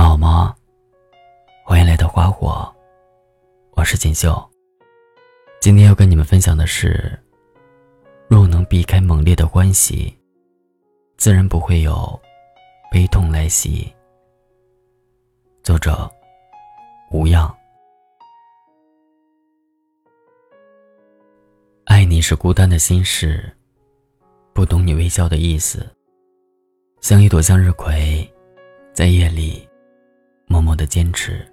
们好吗？欢迎来到花火，我是锦绣。今天要跟你们分享的是：若能避开猛烈的欢喜，自然不会有悲痛来袭。作者：无恙。爱你是孤单的心事，不懂你微笑的意思，像一朵向日葵，在夜里。默默的坚持，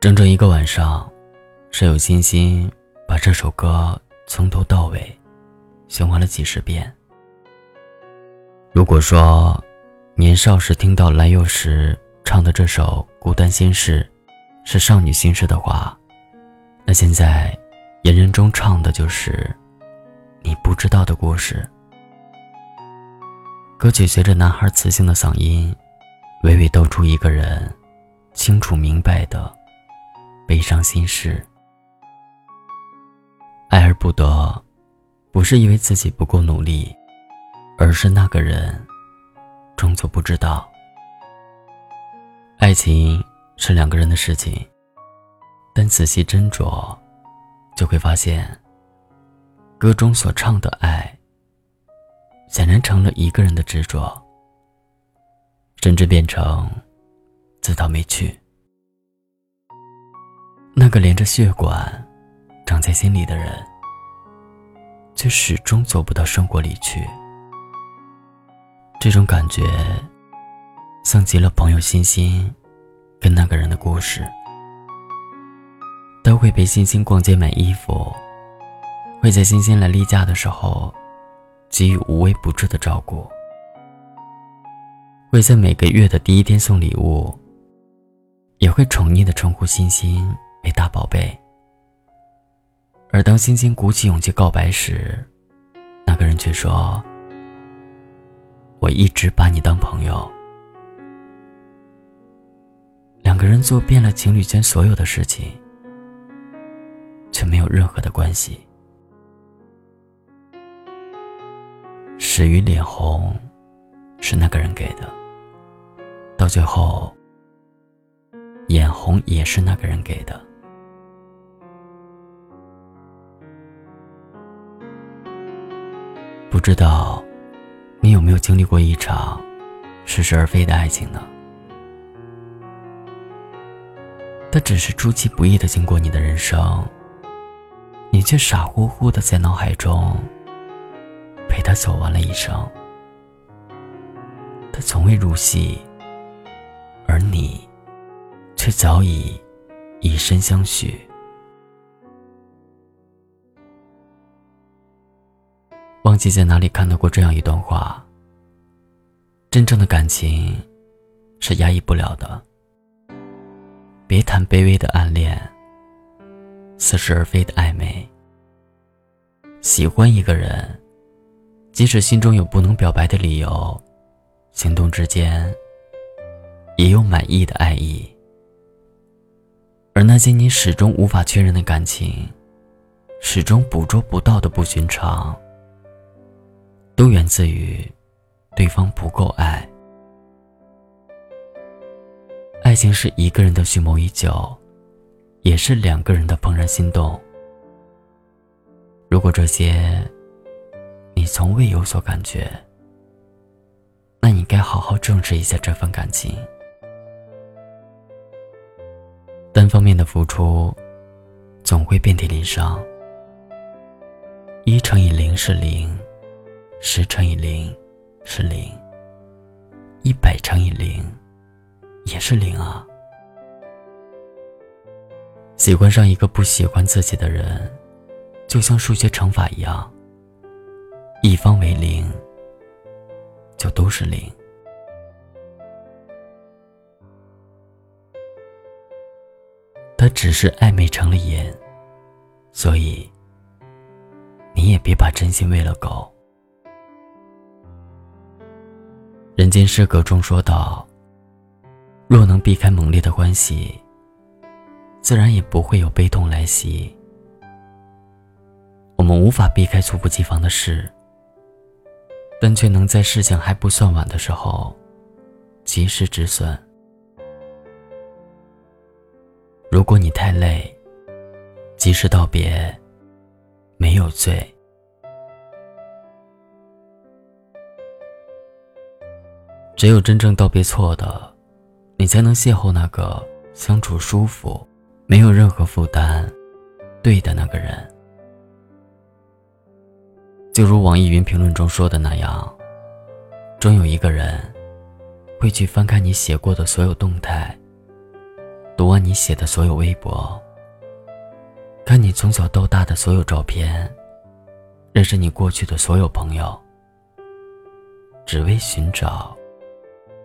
整整一个晚上，室友欣欣把这首歌从头到尾循环了几十遍。如果说年少时听到蓝又时唱的这首《孤单心事》是少女心事的话，那现在言人中唱的就是你不知道的故事。歌曲随着男孩磁性的嗓音，娓娓道出一个人清楚明白的悲伤心事。爱而不得，不是因为自己不够努力，而是那个人终究不知道。爱情是两个人的事情，但仔细斟酌，就会发现，歌中所唱的爱。显然成了一个人的执着，甚至变成自讨没趣。那个连着血管长在心里的人，却始终走不到生活里去。这种感觉，像极了朋友欣欣跟那个人的故事。都会陪欣欣逛街买衣服，会在欣欣来例假的时候。给予无微不至的照顾，会在每个月的第一天送礼物，也会宠溺的称呼欣欣为大宝贝。而当星星鼓起勇气告白时，那个人却说：“我一直把你当朋友。”两个人做遍了情侣间所有的事情，却没有任何的关系。始于脸红，是那个人给的；到最后，眼红也是那个人给的。不知道你有没有经历过一场似是而非的爱情呢？他只是出其不意的经过你的人生，你却傻乎乎的在脑海中。陪他走完了一生，他从未入戏，而你，却早已以身相许。忘记在哪里看到过这样一段话：真正的感情，是压抑不了的。别谈卑微的暗恋，似是而非的暧昧。喜欢一个人。即使心中有不能表白的理由，行动之间也有满意的爱意。而那些你始终无法确认的感情，始终捕捉不到的不寻常，都源自于对方不够爱。爱情是一个人的蓄谋已久，也是两个人的怦然心动。如果这些，从未有所感觉，那你该好好重视一下这份感情。单方面的付出，总会遍体鳞伤。一乘以零是零，十乘以零是零，一百乘以零也是零啊。喜欢上一个不喜欢自己的人，就像数学乘法一样。一方为零，就都是零。他只是暧昧成了瘾，所以你也别把真心喂了狗。人间失格中说道：“若能避开猛烈的关系，自然也不会有悲痛来袭。我们无法避开猝不及防的事。”但却能在事情还不算晚的时候，及时止损。如果你太累，及时道别，没有罪。只有真正道别错的，你才能邂逅那个相处舒服、没有任何负担、对的那个人。就如网易云评论中说的那样，终有一个人会去翻看你写过的所有动态，读完你写的所有微博，看你从小到大的所有照片，认识你过去的所有朋友，只为寻找。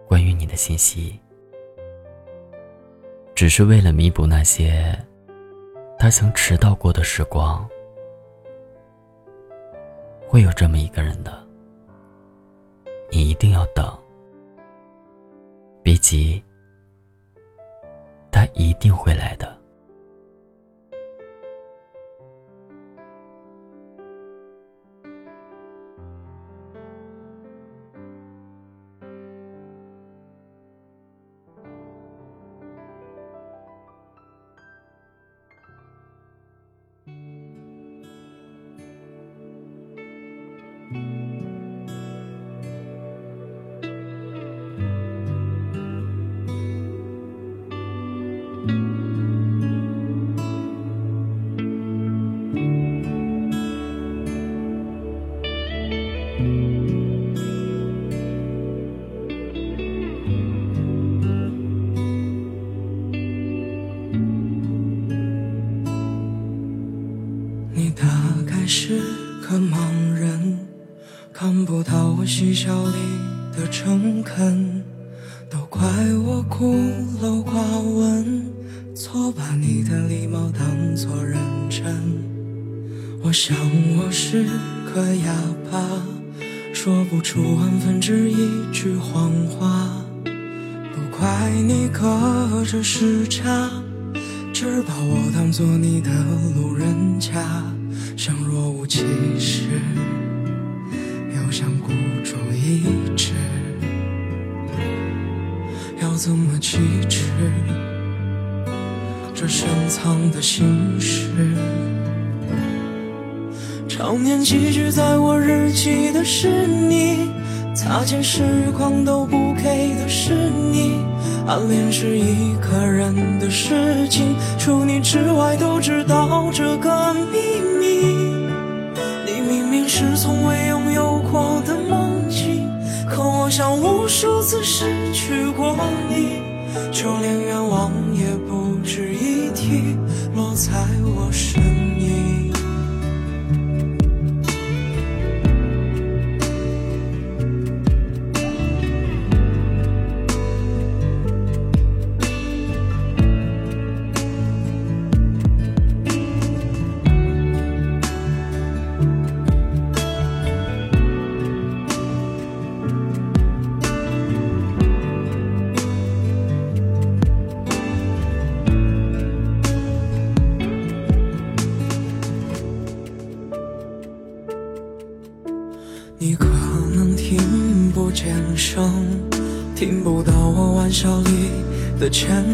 关于你的信息，只是为了弥补那些他曾迟到过的时光。会有这么一个人的，你一定要等，别急，他一定会来的。我想我是个哑巴，说不出万分之一句谎话，不怪你隔着时差，只把我当作你的路人甲。像若无其事，又像孤注一掷，要怎么启齿这深藏的心事？少年寄居在我日记的是你，擦肩时光都不给的是你，暗恋是一个人的事情，除你之外都知道这个秘密。你明明是从未拥有过的梦境，可我像无数次失去过你，就连愿望也不值一提，落在我身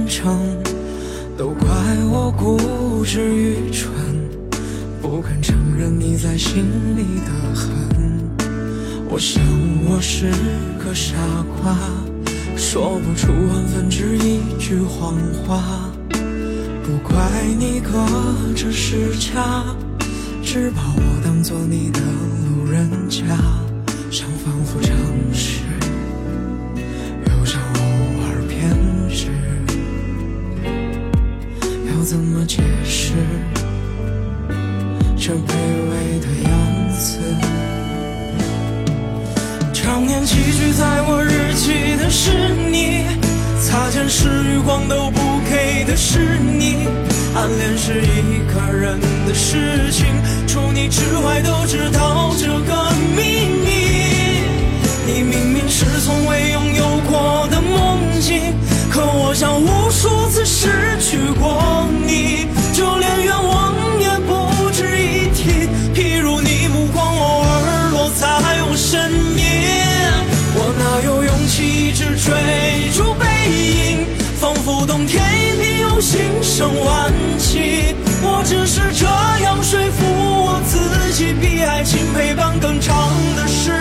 虔诚，都怪我固执愚蠢，不肯承认你在心里的恨。我想我是个傻瓜，说不出万分之一句谎话，不怪你隔着时差。只把我当做你的路人甲，像反复尝试，暗恋是一个人的事情，除你之外都知道这个秘密。比爱情陪伴更长的是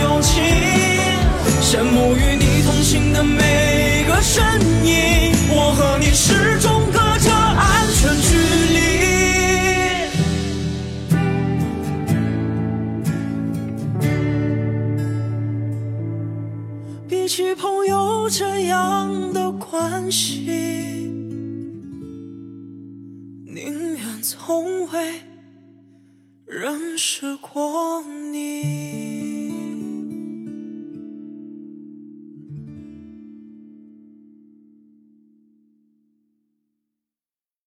友情。羡慕与你同行的每个身影，我和你始终隔着安全距离。比起朋友这样的关系。宁愿从未认识过你。